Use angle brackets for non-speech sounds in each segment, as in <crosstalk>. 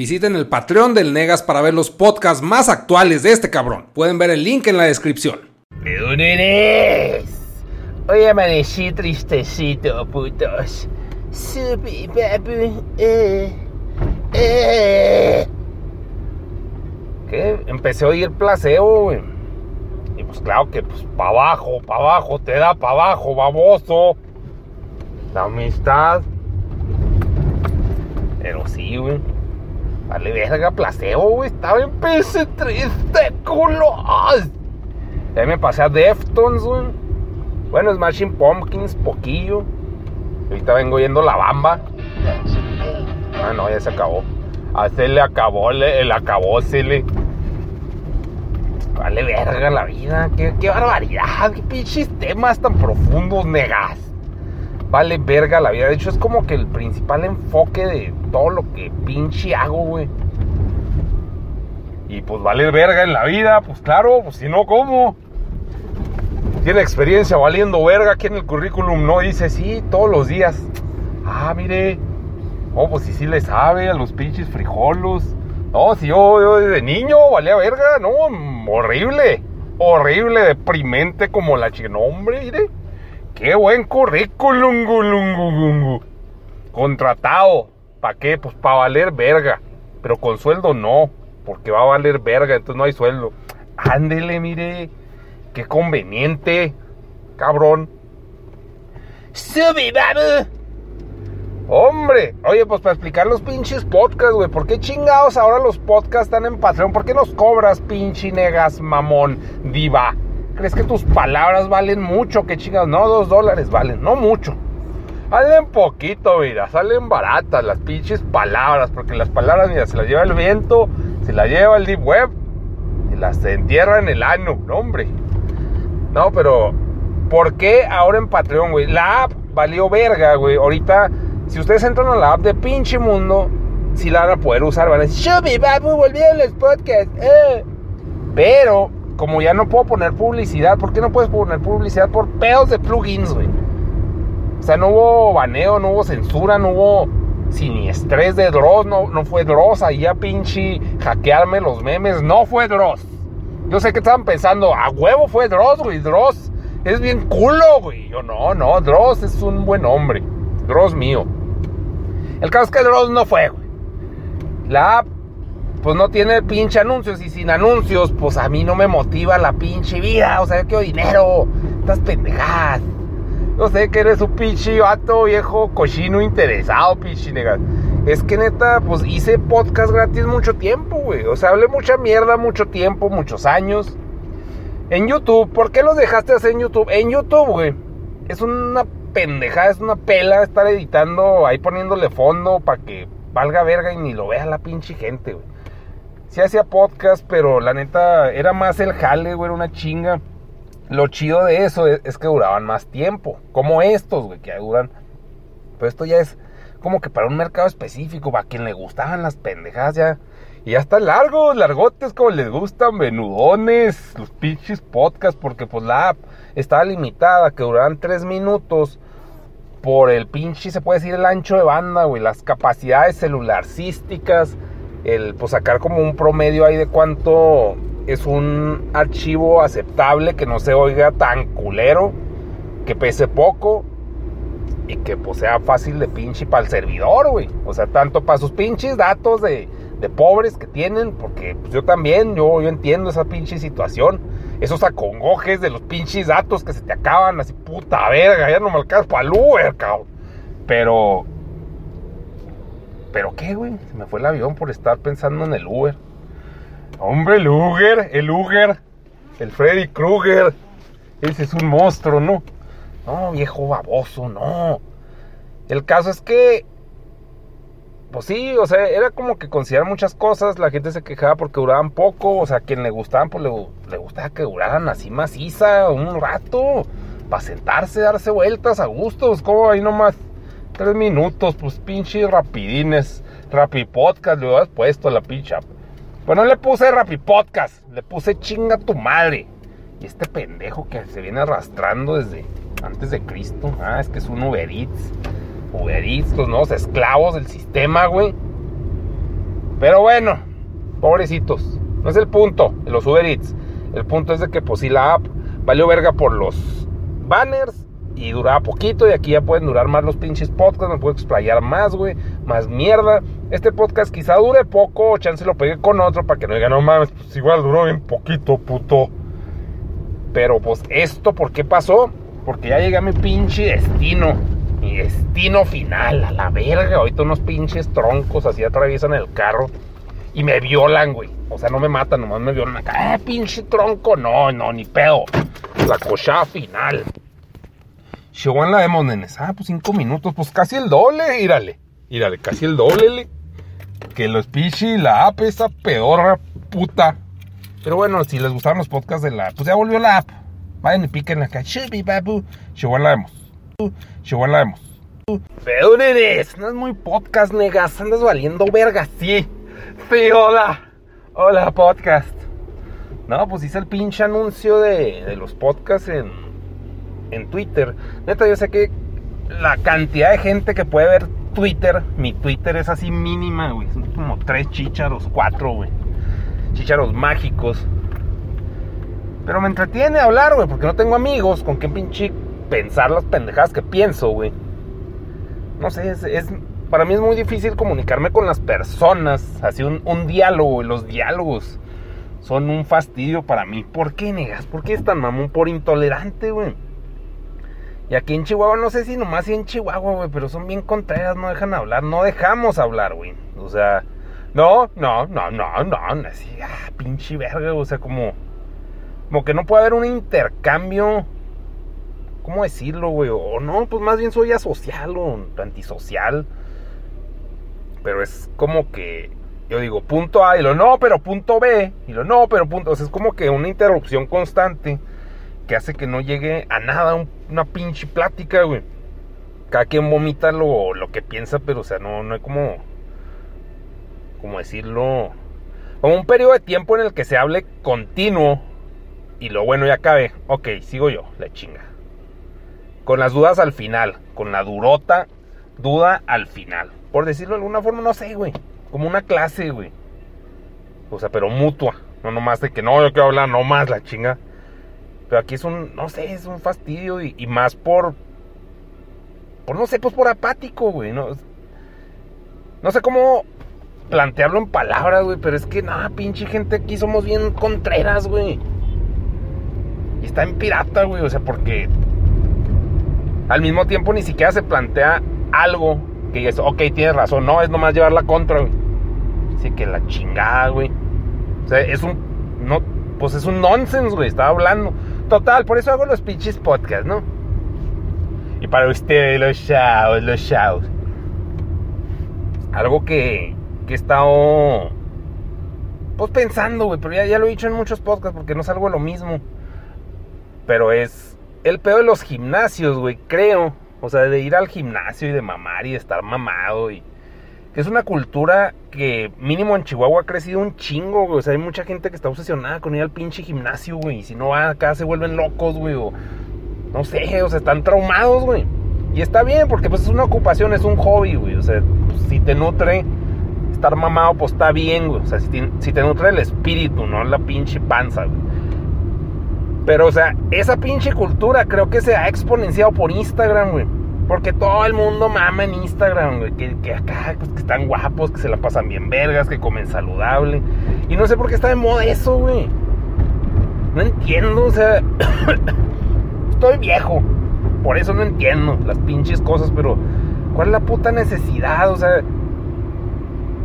Visiten el Patreon del Negas para ver los podcasts más actuales de este cabrón. Pueden ver el link en la descripción. ¿De dónde eres? Hoy amanecí tristecito, putos. Subi, babu, eh, eh. ¿Qué? Empecé a oír placebo, güey. Y pues claro que pues para abajo, para abajo, te da para abajo, baboso. La amistad. Pero sí, güey. Vale, verga, placebo, güey. Estaba en PS3 culo. Ya me pasé a Deftones, güey. Bueno, Smashing Pumpkins, poquillo. Ahorita vengo yendo la bamba. Ah, no, ya se acabó. A se acabó, le, el acabó, se le. Vale verga la vida. Qué, qué barbaridad. Qué pinches temas tan profundos, negas. Vale verga la vida. De hecho, es como que el principal enfoque de todo lo que pinche hago, güey. Y pues vale verga en la vida, pues claro, pues si no, ¿cómo? Tiene experiencia valiendo verga aquí en el currículum, no dice sí, todos los días. Ah, mire. Oh, pues si sí, le sabe a los pinches frijolos. No, si yo, yo desde niño valía verga, no, horrible. Horrible, deprimente como la chica. No, hombre, mire. Qué buen currículum, gulungu, Contratado. ¿Para qué? Pues para valer verga. Pero con sueldo no. Porque va a valer verga, entonces no hay sueldo. Ándele, mire. Qué conveniente. Cabrón. Sube, babu. Hombre, oye, pues para explicar los pinches podcasts, güey. ¿Por qué chingados ahora los podcasts están en Patreon? ¿Por qué nos cobras, pinche negas, mamón, diva? ¿Crees que tus palabras valen mucho? ¿Qué chingados? No, dos dólares valen, no mucho. Salen poquito, mira, salen baratas las pinches palabras, porque las palabras, mira, se las lleva el viento, se las lleva el deep web, y las entierra en el ano, no, hombre. No, pero, ¿por qué ahora en Patreon, güey? La app valió verga, güey. Ahorita si ustedes entran a la app de pinche mundo, si la van a poder usar, van a decir, volvieron los podcasts. Eh". Pero, como ya no puedo poner publicidad, ¿por qué no puedes poner publicidad? Por pedos de plugins, güey. O sea, no hubo baneo, no hubo censura, no hubo siniestrés de Dross, no, no fue Dross ahí a pinche hackearme los memes, no fue Dross. Yo sé que estaban pensando, a huevo fue Dross, güey, Dross es bien culo, güey. Yo no, no, Dross es un buen hombre. Dross mío. El caso es que Dross no fue, güey. La app, pues no tiene pinche anuncios. Y sin anuncios, pues a mí no me motiva la pinche vida. O sea, yo quiero dinero. Estás pendejadas. Yo sé que eres un pinche vato viejo, cochino, interesado, pinche negas. Es que neta, pues hice podcast gratis mucho tiempo, güey. O sea, hablé mucha mierda mucho tiempo, muchos años. En YouTube, ¿por qué los dejaste hacer en YouTube? En YouTube, güey. Es una pendejada, es una pela estar editando, ahí poniéndole fondo para que valga verga y ni lo vea la pinche gente, güey. Sí hacía podcast, pero la neta era más el jale, güey, era una chinga. Lo chido de eso es, que duraban más tiempo, como estos, güey, que duran. Pero esto ya es como que para un mercado específico, para quien le gustaban las pendejadas ya. Y ya están largos, largotes, como les gustan, venudones, los pinches podcasts, porque pues la app estaba limitada, que duraban tres minutos por el pinche, se puede decir, el ancho de banda, güey, las capacidades celularcísticas, el pues sacar como un promedio ahí de cuánto es un archivo aceptable, que no se oiga tan culero, que pese poco y que pues sea fácil de pinche para el servidor, güey. O sea, tanto para sus pinches datos de, de pobres que tienen, porque pues, yo también, yo, yo entiendo esa pinche situación esos acongojes de los pinches datos que se te acaban, así puta verga, ya no me alcanza para el Uber, cabrón. Pero. ¿Pero qué, güey? Se me fue el avión por estar pensando en el Uber. Hombre, el Uber, el Uber, el Freddy Krueger. Ese es un monstruo, ¿no? No, viejo baboso, no. El caso es que pues sí, o sea, era como que considerar muchas cosas, la gente se quejaba porque duraban poco, o sea, a quien le gustaban, pues le, gustaba que duraran así maciza un rato, para sentarse, darse vueltas a gustos, como ahí nomás, tres minutos, pues pinches rapidines, rapi podcast, le hubieras puesto la pincha. Pues no le puse rapi podcast, le puse chinga tu madre. Y este pendejo que se viene arrastrando desde antes de Cristo, ah, es que es un Uber Eats. Uber los nuevos esclavos del sistema, güey. Pero bueno, pobrecitos. No es el punto de los Uber Eats. El punto es de que pues sí la app valió verga por los banners y duraba poquito y aquí ya pueden durar más los pinches podcasts, me puedo explayar más, güey, más mierda. Este podcast quizá dure poco, chance lo pegué con otro para que no digan, no mames, pues igual duró bien poquito, puto. Pero pues esto, ¿por qué pasó? Porque ya llegué a mi pinche destino. Mi destino final, a la verga. Ahorita unos pinches troncos así atraviesan el carro y me violan, güey. O sea, no me matan, nomás me violan acá. ¡Eh, pinche tronco! No, no, ni pedo. La cochada final. En la demo, nenes. Ah, pues cinco minutos. Pues casi el doble, írale. Írale, casi el doble, le. Que los pichi, la app, esa pedorra puta. Pero bueno, si les gustaron los podcasts de la... Pues ya volvió la app. Vayan y piquen acá. babu. Llegó en la. Llegó en la demo. Pero, nenes, no es muy podcast, negas. Andas valiendo verga, sí. Sí, hola. Hola, podcast. No, pues hice el pinche anuncio de, de los podcasts en, en Twitter. Neta, yo sé que la cantidad de gente que puede ver Twitter, mi Twitter es así mínima, güey. Son como tres chicharos, cuatro, güey. Chicharos mágicos. Pero me entretiene hablar, güey, porque no tengo amigos con quien pinche pensar las pendejadas que pienso, güey. No sé, es, para mí es muy difícil comunicarme con las personas, así un, diálogo, los diálogos son un fastidio para mí. ¿Por qué negas? ¿Por qué es tan mamón? Por intolerante, güey. Y aquí en Chihuahua, no sé si nomás y en Chihuahua, güey, pero son bien contreras, no dejan hablar, no dejamos hablar, güey. O sea, no, no, no, no, no, así, ah, pinche verga, o sea, como, como que no puede haber un intercambio, ¿cómo decirlo, güey? O no, pues más bien soy asocial o antisocial. Pero es como que, yo digo, punto A y lo no, pero punto B, y lo no, pero punto, o es como que una interrupción constante que hace que no llegue a nada una pinche plática, güey. Cada quien vomita lo, lo que piensa, pero o sea, no, no hay como, como decirlo, como un periodo de tiempo en el que se hable continuo y lo bueno ya acabe. Ok, sigo yo, la chinga. Con las dudas al final, con la durota, duda al final. Por decirlo de alguna forma, no sé, güey. Como una clase, güey. O sea, pero mutua. No nomás de que no, yo quiero hablar, no más la chinga. Pero aquí es un, no sé, es un fastidio y, más por, por, no sé, pues por apático, güey. No, no sé cómo plantearlo en palabras, güey, pero es que, nada, pinche gente aquí somos bien contreras, güey. Y está en pirata, güey, o sea, porque al mismo tiempo ni siquiera se plantea algo que es, ok, tienes razón, no, es nomás llevar la contra, güey. Así que la chingada, güey. O sea, es un, no, pues es un nonsense, güey, estaba hablando. Total, por eso hago los pinches podcasts, ¿no? Y para ustedes, los shows, los shows. Algo que, que he estado. Pues pensando, güey, pero ya, ya lo he dicho en muchos podcasts porque no salgo lo mismo. Pero es el peor de los gimnasios, güey, creo. O sea, de ir al gimnasio y de mamar y de estar mamado y es una cultura que mínimo en Chihuahua ha crecido un chingo, güey. O sea, hay mucha gente que está obsesionada con ir al pinche gimnasio, güey. Y si no va acá se vuelven locos, güey. O no sé, o sea, están traumados, güey. Y está bien, porque pues es una ocupación, es un hobby, güey. O sea, si te nutre estar mamado, pues está bien, güey. O sea, si si te nutre el espíritu, no la pinche panza, güey. Pero, o sea, esa pinche cultura creo que se ha exponenciado por Instagram, güey. Porque todo el mundo mama en Instagram, güey. Que, acá, pues, que están guapos, que se la pasan bien vergas, que comen saludable. Y no sé por qué está de moda eso, güey. No entiendo, o sea. <coughs> estoy viejo. Por eso no entiendo las pinches cosas, pero. ¿Cuál es la puta necesidad? O sea.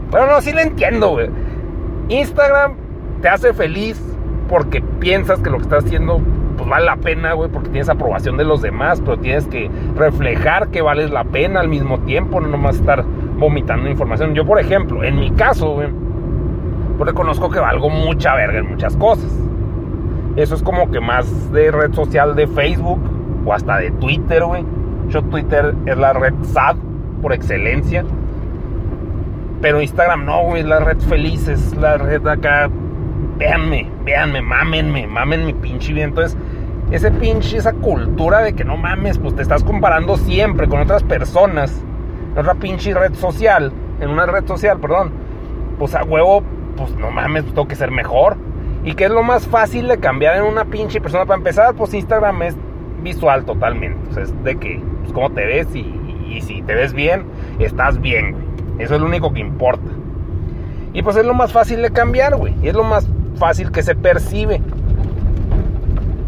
Bueno, no, sí lo entiendo, güey. Instagram te hace feliz porque piensas que lo que estás haciendo pues vale la pena, güey, porque tienes aprobación de los demás, pero tienes que reflejar que vales la pena al mismo tiempo, no nomás estar vomitando información. Yo, por ejemplo, en mi caso, güey, pues reconozco que valgo mucha verga en muchas cosas. Eso es como que más de red social de Facebook o hasta de Twitter, güey. Yo Twitter es la red sad por excelencia. Pero Instagram no, güey, es la red feliz, es la red acá véanme, véanme, mámenme, mamen mi pinche vida. Entonces, ese pinche, esa cultura de que no mames, pues te estás comparando siempre con otras personas en otra pinche red social, en una red social, perdón. pues a huevo, pues no mames, pues tengo que ser mejor. ¿Y qué es lo más fácil de cambiar en una pinche persona? Para empezar, pues Instagram es visual totalmente. O sea, es de que, pues cómo te ves y, y si te ves bien, estás bien, güey. Eso es lo único que importa. Y pues es lo más fácil de cambiar, güey. Y es lo más fácil que se percibe.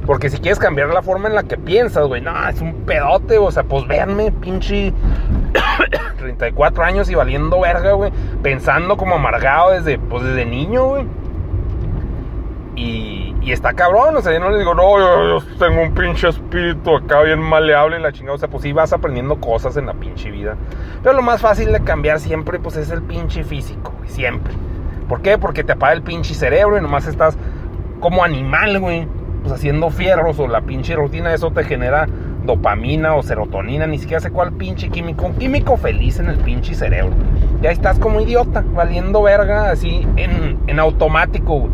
Porque si quieres cambiar la forma en la que piensas, güey, no, es un pedote, o sea, pues véanme, pinche <coughs> 34 años y valiendo verga, güey, pensando como amargado desde, pues desde niño, güey. Y, está cabrón, o sea, yo no le digo, no, yo, yo, tengo un pinche espíritu acá bien maleable y la chingada, o sea, pues sí vas aprendiendo cosas en la pinche vida. Pero lo más fácil de cambiar siempre, pues es el pinche físico, güey, siempre. ¿Por qué? Porque te apaga el pinche cerebro y nomás estás como animal, güey pues haciendo fierros o la pinche rutina, eso te genera dopamina o serotonina, ni siquiera sé cuál pinche químico, un químico feliz en el pinche cerebro. Y ahí estás como idiota, valiendo verga, así en, en automático.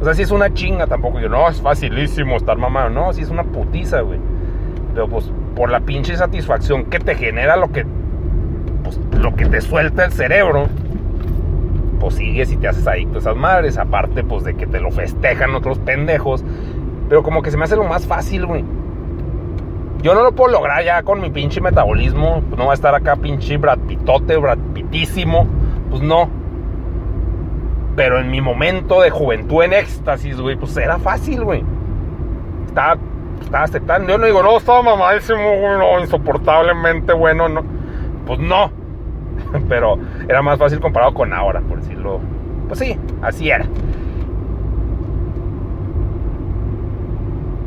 O sea, si es una chinga tampoco. Yo, no, es facilísimo estar mamado. No, si es una putiza, güey. Pero pues por la pinche satisfacción que te genera lo que, pues, lo que te suelta el cerebro, pues sigues y te haces adicto a esas madres. Aparte, pues de que te lo festejan otros pendejos. Pero como que se me hace lo más fácil, güey. Yo no lo puedo lograr ya con mi pinche metabolismo. No va a estar acá pinche Brad Pitote. Pues no. Pero en mi momento de juventud en éxtasis, güey, pues era fácil, güey. Estaba, estaba aceptando. Yo no digo, no, estaba mamadísimo, güey, no, insoportablemente bueno, no. Pues no. <laughs> Pero era más fácil comparado con ahora, por decirlo. Pues sí, así era.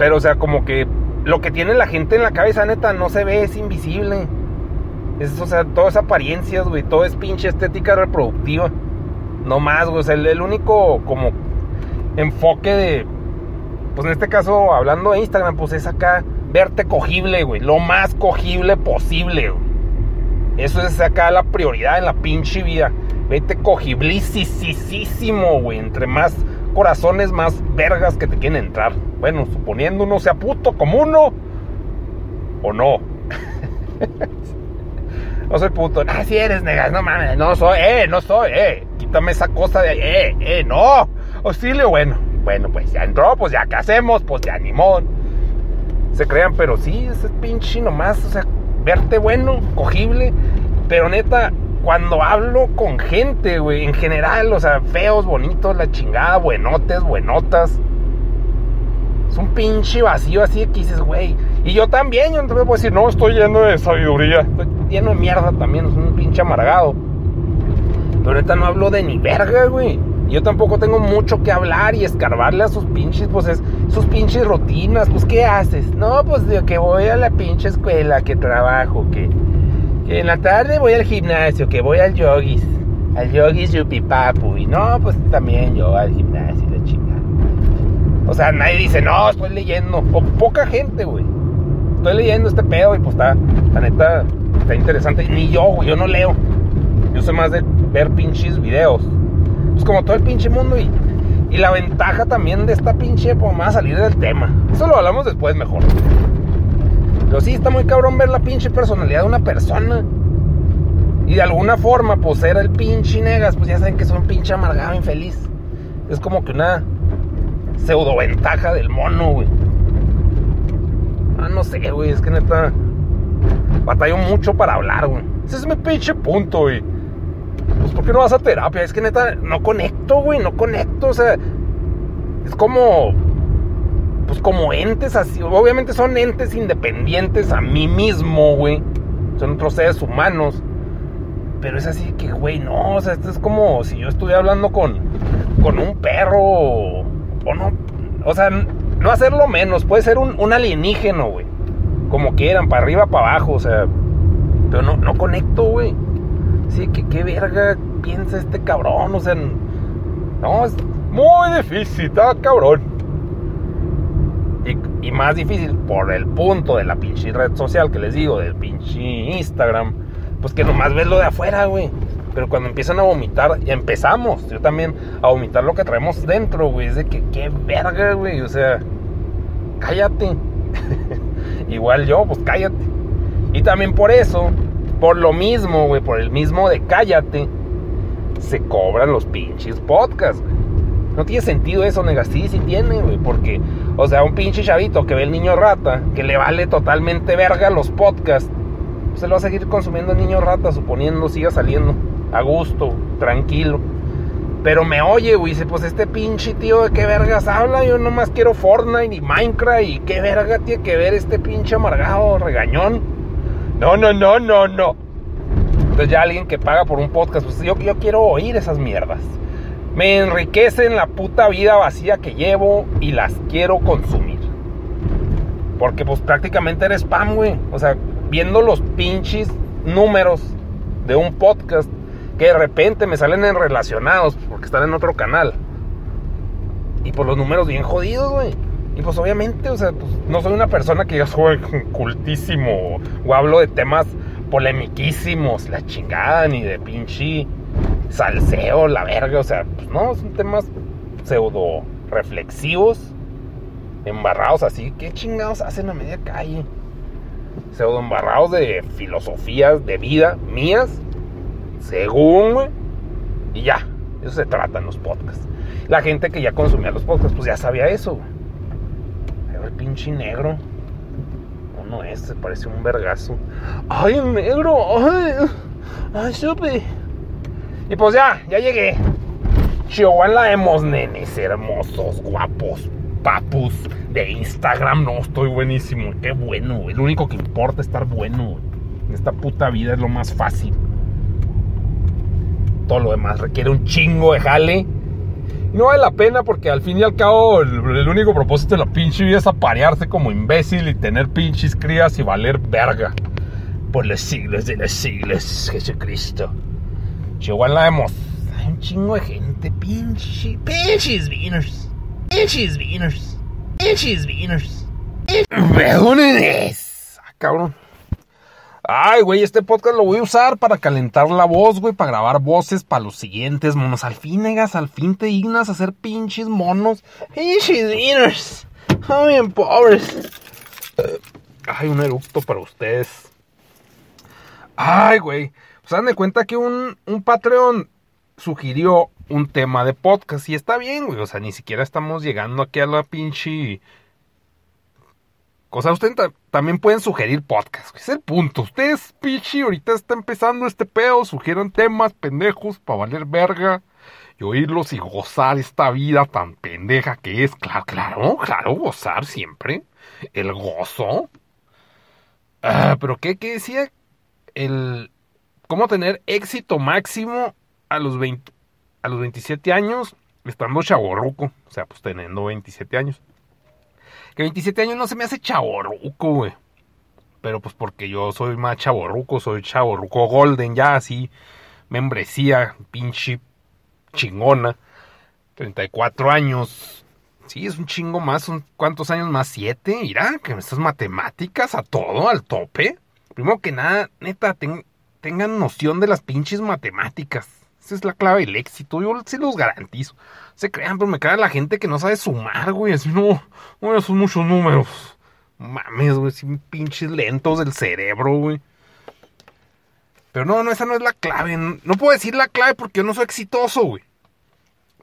Pero, o sea, como que lo que tiene la gente en la cabeza, neta, no se ve, es invisible. Es, o sea, todo es apariencias, güey. Todo es pinche estética reproductiva. No más, güey. O sea, el, el, único como enfoque de. Pues en este caso, hablando de Instagram, pues es acá verte cogible, güey. Lo más cogible posible, güey. Eso es acá la prioridad en la pinche vida. Vete cogiblísimo, güey. Entre más corazones, más vergas que te quieren entrar. Bueno, suponiendo uno sea puto como uno. O no. <laughs> no soy puto. Ah, si eres, negas, no mames. No soy, eh, no soy, eh. Quítame esa cosa de eh, eh, no. Auxilio, bueno. Bueno, pues ya entró, pues ya, ¿qué hacemos? Pues ya, ni modo. Se crean, pero sí, ese pinche nomás, o sea, verte bueno, cogible. Pero neta, cuando hablo con gente, güey, en general, o sea, feos, bonitos, la chingada, buenotes, buenotas. Es un pinche vacío así que dices, güey. Y yo también, yo voy a decir, no, estoy lleno de sabiduría. Estoy lleno de mierda también, es un pinche amargado. Pero ahorita no hablo de ni verga, güey. Yo tampoco tengo mucho que hablar y escarbarle a sus pinches, pues es, sus pinches rutinas. Pues, ¿qué haces? No, pues de que voy a la pinche escuela, que trabajo, que, que en la tarde voy al gimnasio, que voy al yogis, al yogis yupipapu. Y no, pues también yo al gimnasio, la chingada. O sea, nadie dice, no, estoy leyendo. O poca gente, güey. Estoy leyendo este pedo y pues está, la neta, está interesante. Ni yo, güey, yo no leo. Yo sé más de ver pinches videos. Pues como todo el pinche mundo y, y la ventaja también de esta pinche, más salir del tema. Eso lo hablamos después mejor. Pero sí, está muy cabrón ver la pinche personalidad de una persona. Y de alguna forma, pues ser el pinche negas, pues ya saben que son pinche amargado, infeliz. Es como que una pseudo ventaja del mono, güey. Ah, no sé, güey, es que neta. Batallo mucho para hablar, güey. Ese es mi pinche punto, güey. Pues, ¿por qué no vas a terapia? Es que neta, no conecto, güey, no conecto. O sea, es como. Pues como entes así. Obviamente son entes independientes a mí mismo, güey. Son otros seres humanos. Pero es así que, güey, no. O sea, esto es como si yo estuviera hablando con, con un perro. O no. O sea, no hacerlo menos. Puede ser un, un alienígeno, güey. Como quieran, para arriba, para abajo. O sea. Pero no, no conecto, güey. Sí, que qué verga piensa este cabrón. O sea, no, es muy difícil, está cabrón. Y, más difícil por el punto de la pinche red social que les digo, del pinche Instagram. Pues que nomás ves lo de afuera, güey. Pero cuando empiezan a vomitar, empezamos, yo también, a vomitar lo que traemos dentro, güey. Es de que qué verga, güey. O sea, cállate. <laughs> Igual yo, pues cállate. Y también por eso, por lo mismo, güey, por el mismo de cállate, se cobran los pinches podcasts. No tiene sentido eso, nega. Sí, sí tiene, güey. Porque, o sea, un pinche chavito que ve el niño rata, que le vale totalmente verga los podcasts, se lo va a seguir consumiendo el niño rata, suponiendo siga saliendo a gusto, tranquilo. Pero me oye, güey, dice, pues este pinche tío de qué vergas habla, yo nomás quiero Fortnite y Minecraft y qué verga tiene que ver este pinche amargado, regañón. No, no, no, no, no. Entonces ya alguien que paga por un podcast, pues yo, yo quiero oír esas mierdas. Me enriquecen la puta vida vacía que llevo y las quiero consumir. Porque pues prácticamente eres spam, güey. O sea, viendo los pinches números de un podcast que de repente me salen en relacionados porque están en otro canal. Y por los números bien jodidos, güey. Y pues obviamente, o sea, pues, no soy una persona que yo soy <laughs> cultísimo o hablo de temas polemiquísimos, la chingada, ni de pinche salseo, la verga, o sea, pues no, son temas pseudo reflexivos, embarrados así, ¿qué chingados hacen a media calle? Pseudo embarrados de filosofías de vida mías, según, y ya, eso se trata en los podcasts. La gente que ya consumía los podcasts, pues ya sabía eso, el pinche negro, uno es, se parece un vergazo. ¡Ay, el negro! ¡Ay! ¡Ay, supe! Y pues ya, ya llegué. Chihuahua la vemos, nenes hermosos, guapos, papus de Instagram. No, estoy buenísimo. Qué bueno. Lo único que importa es estar bueno. En esta puta vida es lo más fácil. Todo lo demás requiere un chingo de jale. No vale la pena porque al fin y al cabo el, el único propósito de la pinche vida es aparearse como imbécil y tener pinches crías y valer verga. Por los siglos de los siglos, Jesucristo. Chihuahua la vemos. Hay un chingo de gente, pinche. Pinches beaners. Pinches beaners. Pinches beaners. Pedones. Ah, cabrón. Ay, güey, este podcast lo voy a usar para calentar la voz, güey, para grabar voces para los siguientes monos. Al fin, negas, al fin te dignas a hacer pinches monos. Pinches beaners. Ay, bien pobres. Ay, un eructo para ustedes. Ay, güey. Se dan de cuenta que un, un Patreon sugirió un tema de podcast y está bien, güey. O sea, ni siquiera estamos llegando aquí a la pinche... O sea, ustedes ta- también pueden sugerir podcast. Es el punto. Ustedes, pinche, ahorita está empezando este pedo. Sugieran temas pendejos para valer verga. Y oírlos y gozar esta vida tan pendeja que es. Claro, claro, claro, gozar siempre. El gozo. Ah, pero ¿qué, qué decía? El, cómo tener éxito máximo a los 20, a los 27 años estando chaborruco, o sea, pues teniendo 27 años. Que 27 años no se me hace chaborruco, güey. Pero pues porque yo soy más chaborruco, soy chaborruco golden, ya así, membresía, pinche chingona. 34 años. Sí, es un chingo más, cuántos años más, siete, mira, que estas matemáticas a todo, al tope. Primero que nada, neta, ten- tengan noción de las pinches matemáticas. Esa es la clave del éxito. Yo se los garantizo. Se crean, pero me cae la gente que no sabe sumar, güey. Así no, no, son muchos números. Mames, güey, así pinches lentos del cerebro, güey. Pero no, no, esa no es la clave. No puedo decir la clave porque yo no soy exitoso, güey.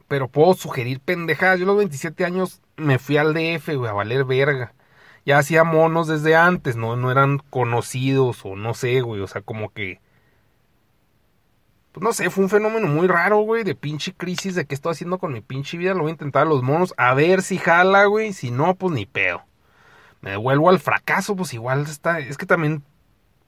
Pero puedo sugerir pendejadas. Yo a los 27 años me fui al DF, güey, a valer verga ya hacía monos desde antes, ¿no? No eran conocidos o no sé, güey. O sea, como que. Pues no sé, fue un fenómeno muy raro, güey, de pinche crisis de qué estoy haciendo con mi pinche vida. Lo voy a intentar a los monos, a ver si jala, güey. Si no, pues ni pedo. Me devuelvo al fracaso, pues igual está. Es que también,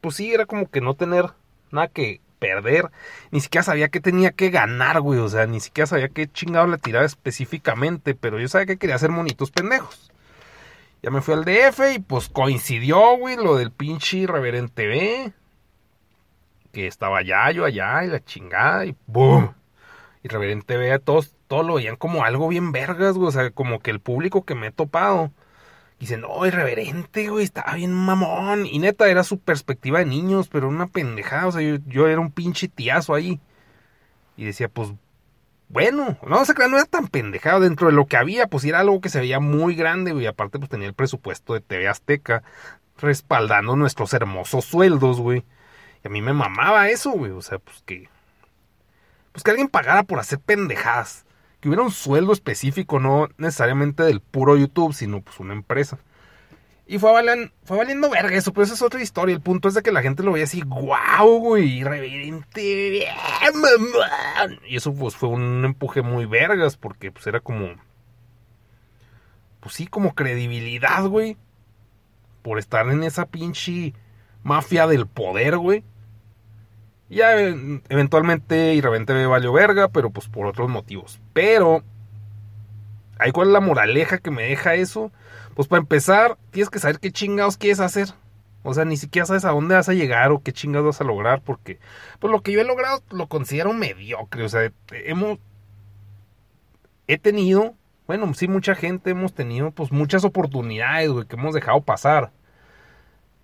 pues sí, era como que no tener nada que perder. Ni siquiera sabía que tenía que ganar, güey. O sea, ni siquiera sabía qué chingado le tiraba específicamente. Pero yo sabía que quería hacer monitos pendejos. Ya me fui al DF y pues coincidió, güey, lo del pinche Reverente B. Que estaba allá, yo allá, y la chingada, y ¡boom! Y Reverente B, todos, todos lo veían como algo bien vergas, güey. O sea, como que el público que me he topado. Dicen, no, irreverente, güey, estaba bien mamón. Y neta, era su perspectiva de niños, pero una pendejada. O sea, yo, yo era un pinche tiazo ahí. Y decía, pues, bueno, no crean, no era tan pendejado dentro de lo que había, pues era algo que se veía muy grande, güey. Aparte, pues tenía el presupuesto de TV Azteca respaldando nuestros hermosos sueldos, güey. Y a mí me mamaba eso, güey. O sea, pues que. pues que alguien pagara por hacer pendejadas. Que hubiera un sueldo específico, no necesariamente del puro YouTube, sino pues una empresa. Y fue, valiendo, fue valiendo verga eso, pero esa es otra historia. El punto es de que la gente lo veía así, guau, güey, reverente, mamá. Y eso pues fue un empuje muy vergas, porque pues era como, pues sí, como credibilidad, güey. Por estar en esa pinche mafia del poder, güey. Ya eventualmente y repente me valió verga, pero pues por otros motivos. Pero, ¿hay cuál es la moraleja que me deja eso? Pues para empezar, tienes que saber qué chingados quieres hacer. O sea, ni siquiera sabes a dónde vas a llegar o qué chingados vas a lograr, porque pues lo que yo he logrado lo considero mediocre. O sea, hemos he tenido, bueno, sí mucha gente hemos tenido pues muchas oportunidades, güey, que hemos dejado pasar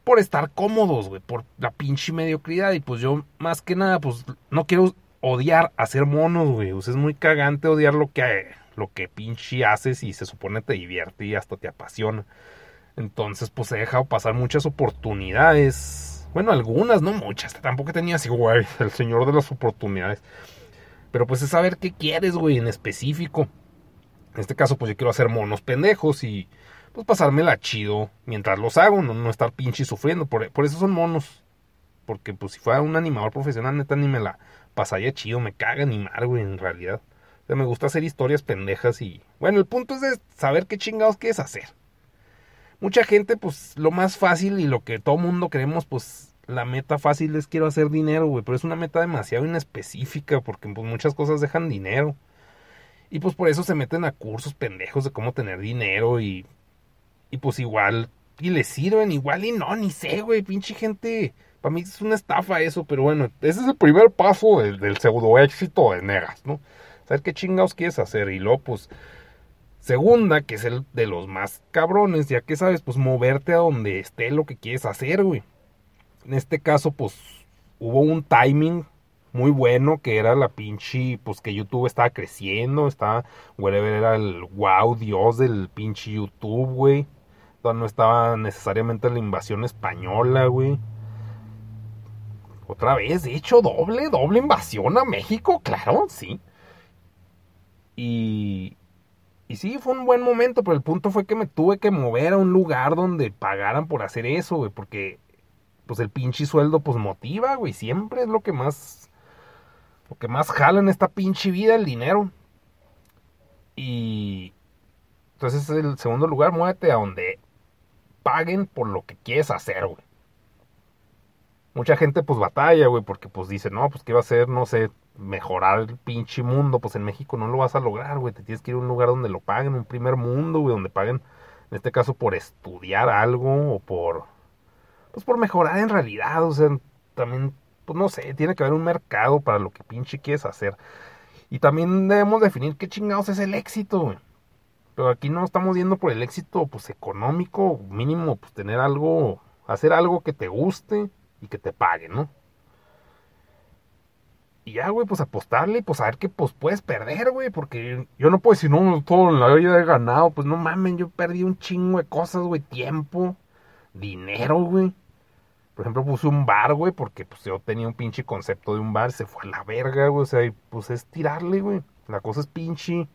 por estar cómodos, güey, por la pinche mediocridad y pues yo más que nada pues no quiero odiar a ser monos, güey. O es muy cagante odiar lo que lo que pinche haces y se supone te divierte y hasta te apasiona. Entonces, pues he dejado pasar muchas oportunidades. Bueno, algunas, no muchas. Tampoco tenía así, <laughs> el señor de las oportunidades. Pero pues es saber qué quieres, güey, en específico. En este caso, pues yo quiero hacer monos pendejos y pues pasármela chido mientras los hago, no, no estar pinche sufriendo. Por, por, eso son monos. Porque pues si fuera un animador profesional, neta, ni me la pasaría chido. Me caga animar, güey, en realidad me gusta hacer historias pendejas y... Bueno, el punto es saber qué chingados quieres hacer. Mucha gente, pues, lo más fácil y lo que todo mundo queremos, pues, la meta fácil es quiero hacer dinero, güey. Pero es una meta demasiado inespecífica porque, pues, muchas cosas dejan dinero. Y, pues, por eso se meten a cursos pendejos de cómo tener dinero y... Y, pues, igual... Y les sirven igual y no, ni sé, güey. Pinche gente... Para mí es una estafa eso, pero bueno, ese es el primer paso del, del pseudo éxito de Negas, ¿no? saber qué chingados quieres hacer. Y luego, pues, segunda, que es el de los más cabrones, ya que sabes, pues moverte a donde esté lo que quieres hacer, güey. En este caso, pues, hubo un timing muy bueno que era la pinche, pues que YouTube estaba creciendo, estaba, whatever, era el wow dios del pinche YouTube, güey. No estaba necesariamente la invasión española, güey. Otra vez, de hecho, doble, doble invasión a México, claro, sí. Y, y sí, fue un buen momento, pero el punto fue que me tuve que mover a un lugar donde pagaran por hacer eso, güey, porque pues el pinche sueldo pues motiva, güey, siempre es lo que más lo que más jala en esta pinche vida, el dinero. Y entonces el segundo lugar, muévete a donde paguen por lo que quieres hacer, güey. Mucha gente pues batalla, güey, porque pues dice, no, pues qué va a hacer, no sé, mejorar el pinche mundo, pues en México no lo vas a lograr, güey. Te tienes que ir a un lugar donde lo paguen, un primer mundo, güey, donde paguen, en este caso, por estudiar algo o por, pues por mejorar en realidad, o sea, también, pues no sé, tiene que haber un mercado para lo que pinche quieres hacer. Y también debemos definir qué chingados es el éxito, güey. Pero aquí no estamos viendo por el éxito, pues económico, mínimo, pues tener algo, hacer algo que te guste y que te pague, ¿no? Y ya, güey, pues apostarle y pues a ver qué pues puedes perder, güey. Porque yo no puedo decir, no, todo en la vida he ganado. Pues no mamen, yo perdí un chingo de cosas, güey. Tiempo, dinero, güey. Por ejemplo, puse un bar, güey, porque pues yo tenía un pinche concepto de un bar. Se fue a la verga, güey. O sea, pues es tirarle, güey. La cosa es pinche.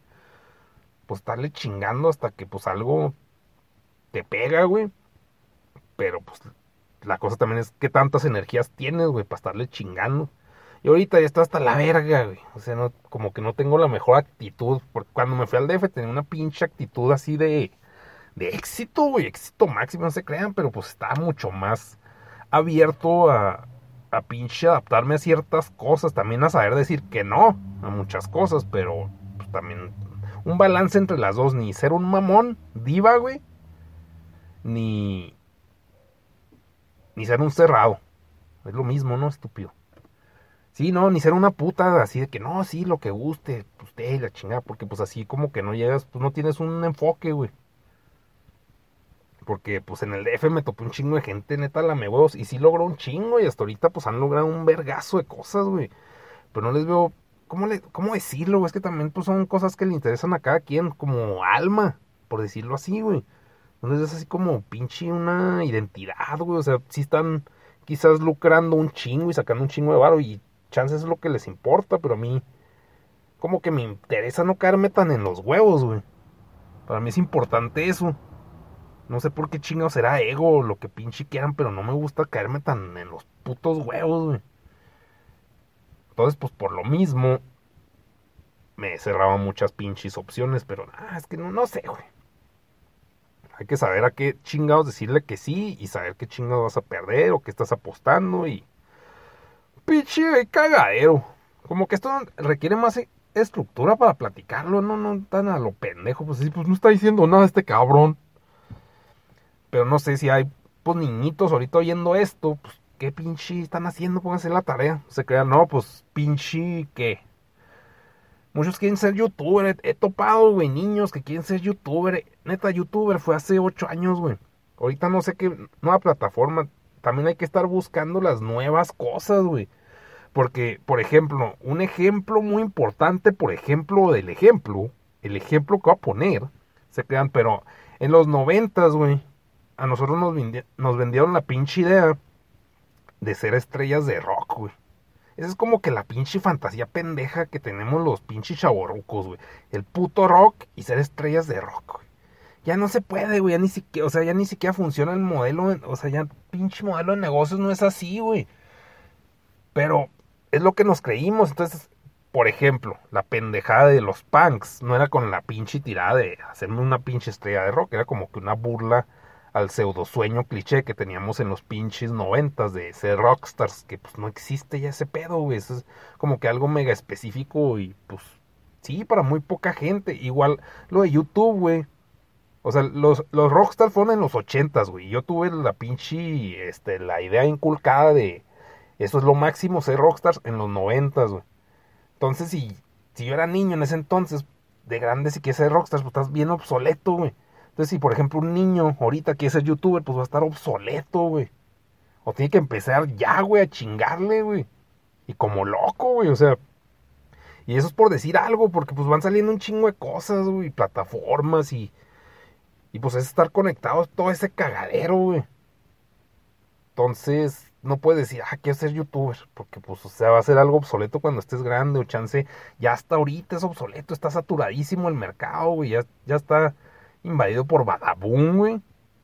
Pues estarle chingando hasta que pues algo te pega, güey. Pero pues la cosa también es qué tantas energías tienes, güey, para estarle chingando. Y ahorita ya está hasta la verga, güey. O sea, no, como que no tengo la mejor actitud. Porque cuando me fui al DF tenía una pinche actitud así de, de éxito, güey. Éxito máximo, no se crean. Pero pues estaba mucho más abierto a, a pinche adaptarme a ciertas cosas. También a saber decir que no a muchas cosas. Pero pues, también un balance entre las dos. Ni ser un mamón, diva, güey. Ni, ni ser un cerrado. Es lo mismo, ¿no? Estúpido. Sí, no, ni ser una puta así de que no, sí, lo que guste, usted la chingada, porque pues así como que no llegas, pues no tienes un enfoque, güey. Porque pues en el DF me topé un chingo de gente, neta, la me huevos, y sí logró un chingo, y hasta ahorita pues han logrado un vergazo de cosas, güey. Pero no les veo, ¿cómo, le, cómo decirlo? Es que también pues son cosas que le interesan a cada quien, como alma, por decirlo así, güey. No les ves así como pinche una identidad, güey. O sea, sí están quizás lucrando un chingo y sacando un chingo de varo y chances es lo que les importa, pero a mí como que me interesa no caerme tan en los huevos, güey. Para mí es importante eso. No sé por qué chingado será ego o lo que pinche quieran, pero no me gusta caerme tan en los putos huevos, güey. Entonces, pues por lo mismo, me cerraba muchas pinches opciones, pero ah, es que no, no sé, güey. Hay que saber a qué chingados decirle que sí y saber qué chingados vas a perder o qué estás apostando y. Pinche cagadero. Como que esto requiere más estructura para platicarlo, no, no tan a lo pendejo. Pues sí, pues no está diciendo nada este cabrón. Pero no sé si hay, pues niñitos ahorita oyendo esto, pues qué pinche están haciendo, pónganse la tarea. Se crean, no, pues pinche, ¿qué? Muchos quieren ser youtuber. He, topado, güey, niños que quieren ser youtuber. Neta, youtuber fue hace ocho años, güey. Ahorita no sé qué nueva plataforma. También hay que estar buscando las nuevas cosas, güey. Porque, por ejemplo, un ejemplo muy importante, por ejemplo, del ejemplo, el ejemplo que voy a poner, se crean, pero en los noventas, güey, a nosotros nos, nos vendieron la pinche idea de ser estrellas de rock, güey. Esa es como que la pinche fantasía pendeja que tenemos los pinches chavorrucos, güey. El puto rock y ser estrellas de rock, güey. Ya no se puede, güey. Ya ni siquiera, o sea, ya ni siquiera funciona el modelo. O sea, ya pinche modelo de negocios no es así, güey. Pero es lo que nos creímos. Entonces, por ejemplo, la pendejada de los punks no era con la pinche tirada de hacerme una pinche estrella de rock. Era como que una burla al pseudo sueño cliché que teníamos en los pinches noventas de ser rockstars, que pues no existe ya ese pedo, güey. Eso es como que algo mega específico y pues sí, para muy poca gente. Igual lo de YouTube, güey. O sea, los, los rockstars fueron en los ochentas, güey. Yo tuve la pinche, este, la idea inculcada de eso es lo máximo ser rockstars en los noventas, güey. Entonces, si, si yo era niño en ese entonces, de grande si quieres ser rockstars, pues estás bien obsoleto, güey. Entonces, si por ejemplo un niño ahorita quiere ser youtuber, pues va a estar obsoleto, güey. O tiene que empezar ya, güey, a chingarle, güey. Y como loco, güey, o sea. Y eso es por decir algo, porque pues van saliendo un chingo de cosas, güey, plataformas y. Y pues es estar conectados todo ese cagadero, güey. Entonces, no puedes decir, ah, quiero ser youtuber, porque pues, o sea, va a ser algo obsoleto cuando estés grande, o chance, ya hasta ahorita es obsoleto, está saturadísimo el mercado, güey, ya, ya está invadido por Badabun, güey.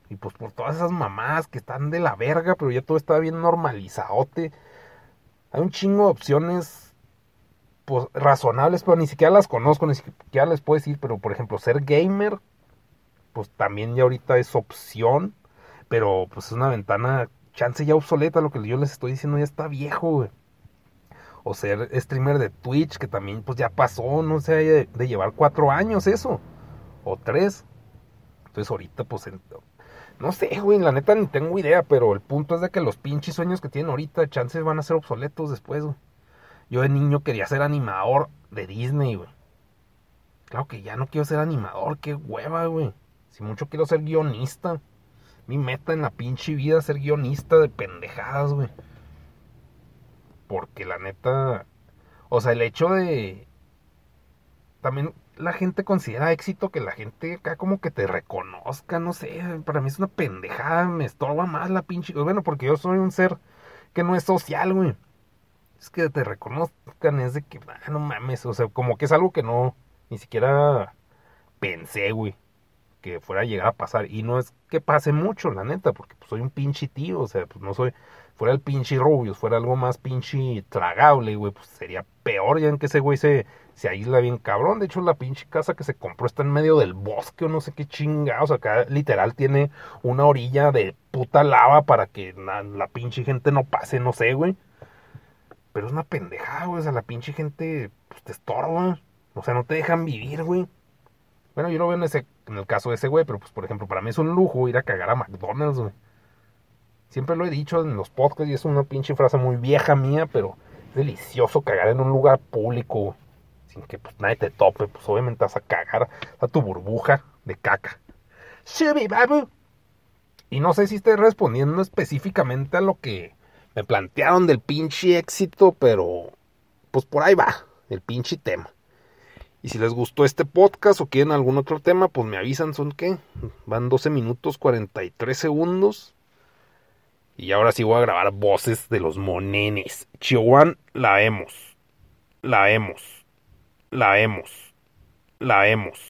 Y pues por todas esas mamás que están de la verga, pero ya todo está bien normalizadote. Hay un chingo de opciones pues razonables, pero ni siquiera las conozco, ni siquiera les puedo decir, pero por ejemplo, ser gamer, pues también ya ahorita es opción, pero pues es una ventana, chance ya obsoleta, lo que yo les estoy diciendo ya está viejo, güey. O ser streamer de Twitch, que también pues ya pasó, no sé, de, llevar cuatro años eso, o tres. Entonces ahorita pues no sé, güey, la neta ni tengo idea, pero el punto es de que los pinches sueños que tienen ahorita, chances van a ser obsoletos después, güey. Yo de niño quería ser animador de Disney, güey. Claro que ya no quiero ser animador, qué hueva, güey. Si mucho quiero ser guionista. Mi meta en la pinche vida es ser guionista de pendejadas, güey. Porque la neta, o sea, el hecho de también la gente considera éxito que la gente acá como que te reconozca, no sé, para mí es una pendejada, me estorba más la pinche, bueno, porque yo soy un ser que no es social, güey. Es que te reconozcan, es de que, ah, no mames, o sea, como que es algo que no, ni siquiera pensé, güey, que fuera a llegar a pasar. Y no es que pase mucho, la neta, porque pues, soy un pinche tío, o sea, pues no soy, fuera el pinche rubio, fuera algo más pinche tragable, güey, pues sería peor ya en que ese güey se se aísla bien cabrón. De hecho, la pinche casa que se compró está en medio del bosque o no sé qué chingados. Acá literal tiene una orilla de puta lava para que la, pinche gente no pase, no sé, güey. Pero es una pendejada, güey. O sea, la pinche gente pues, te estorba. O sea, no te dejan vivir, güey. Bueno, yo lo veo en, ese, en el caso de ese güey, pero pues, por ejemplo, para mí es un lujo ir a cagar a McDonald's, güey. Siempre lo he dicho en los podcasts y es una pinche frase muy vieja mía, pero es delicioso cagar en un lugar público, güey que pues nadie te tope, pues obviamente vas a cagar a tu burbuja de caca. babu. Y no sé si estoy respondiendo específicamente a lo que me plantearon del pinche éxito, pero pues por ahí va, el pinche tema. Y si les gustó este podcast o quieren algún otro tema, pues me avisan, son qué? Van 12 minutos 43 segundos. Y ahora sí voy a grabar voces de los monenes. Chihuahua, la vemos. La vemos la hemos, la hemos.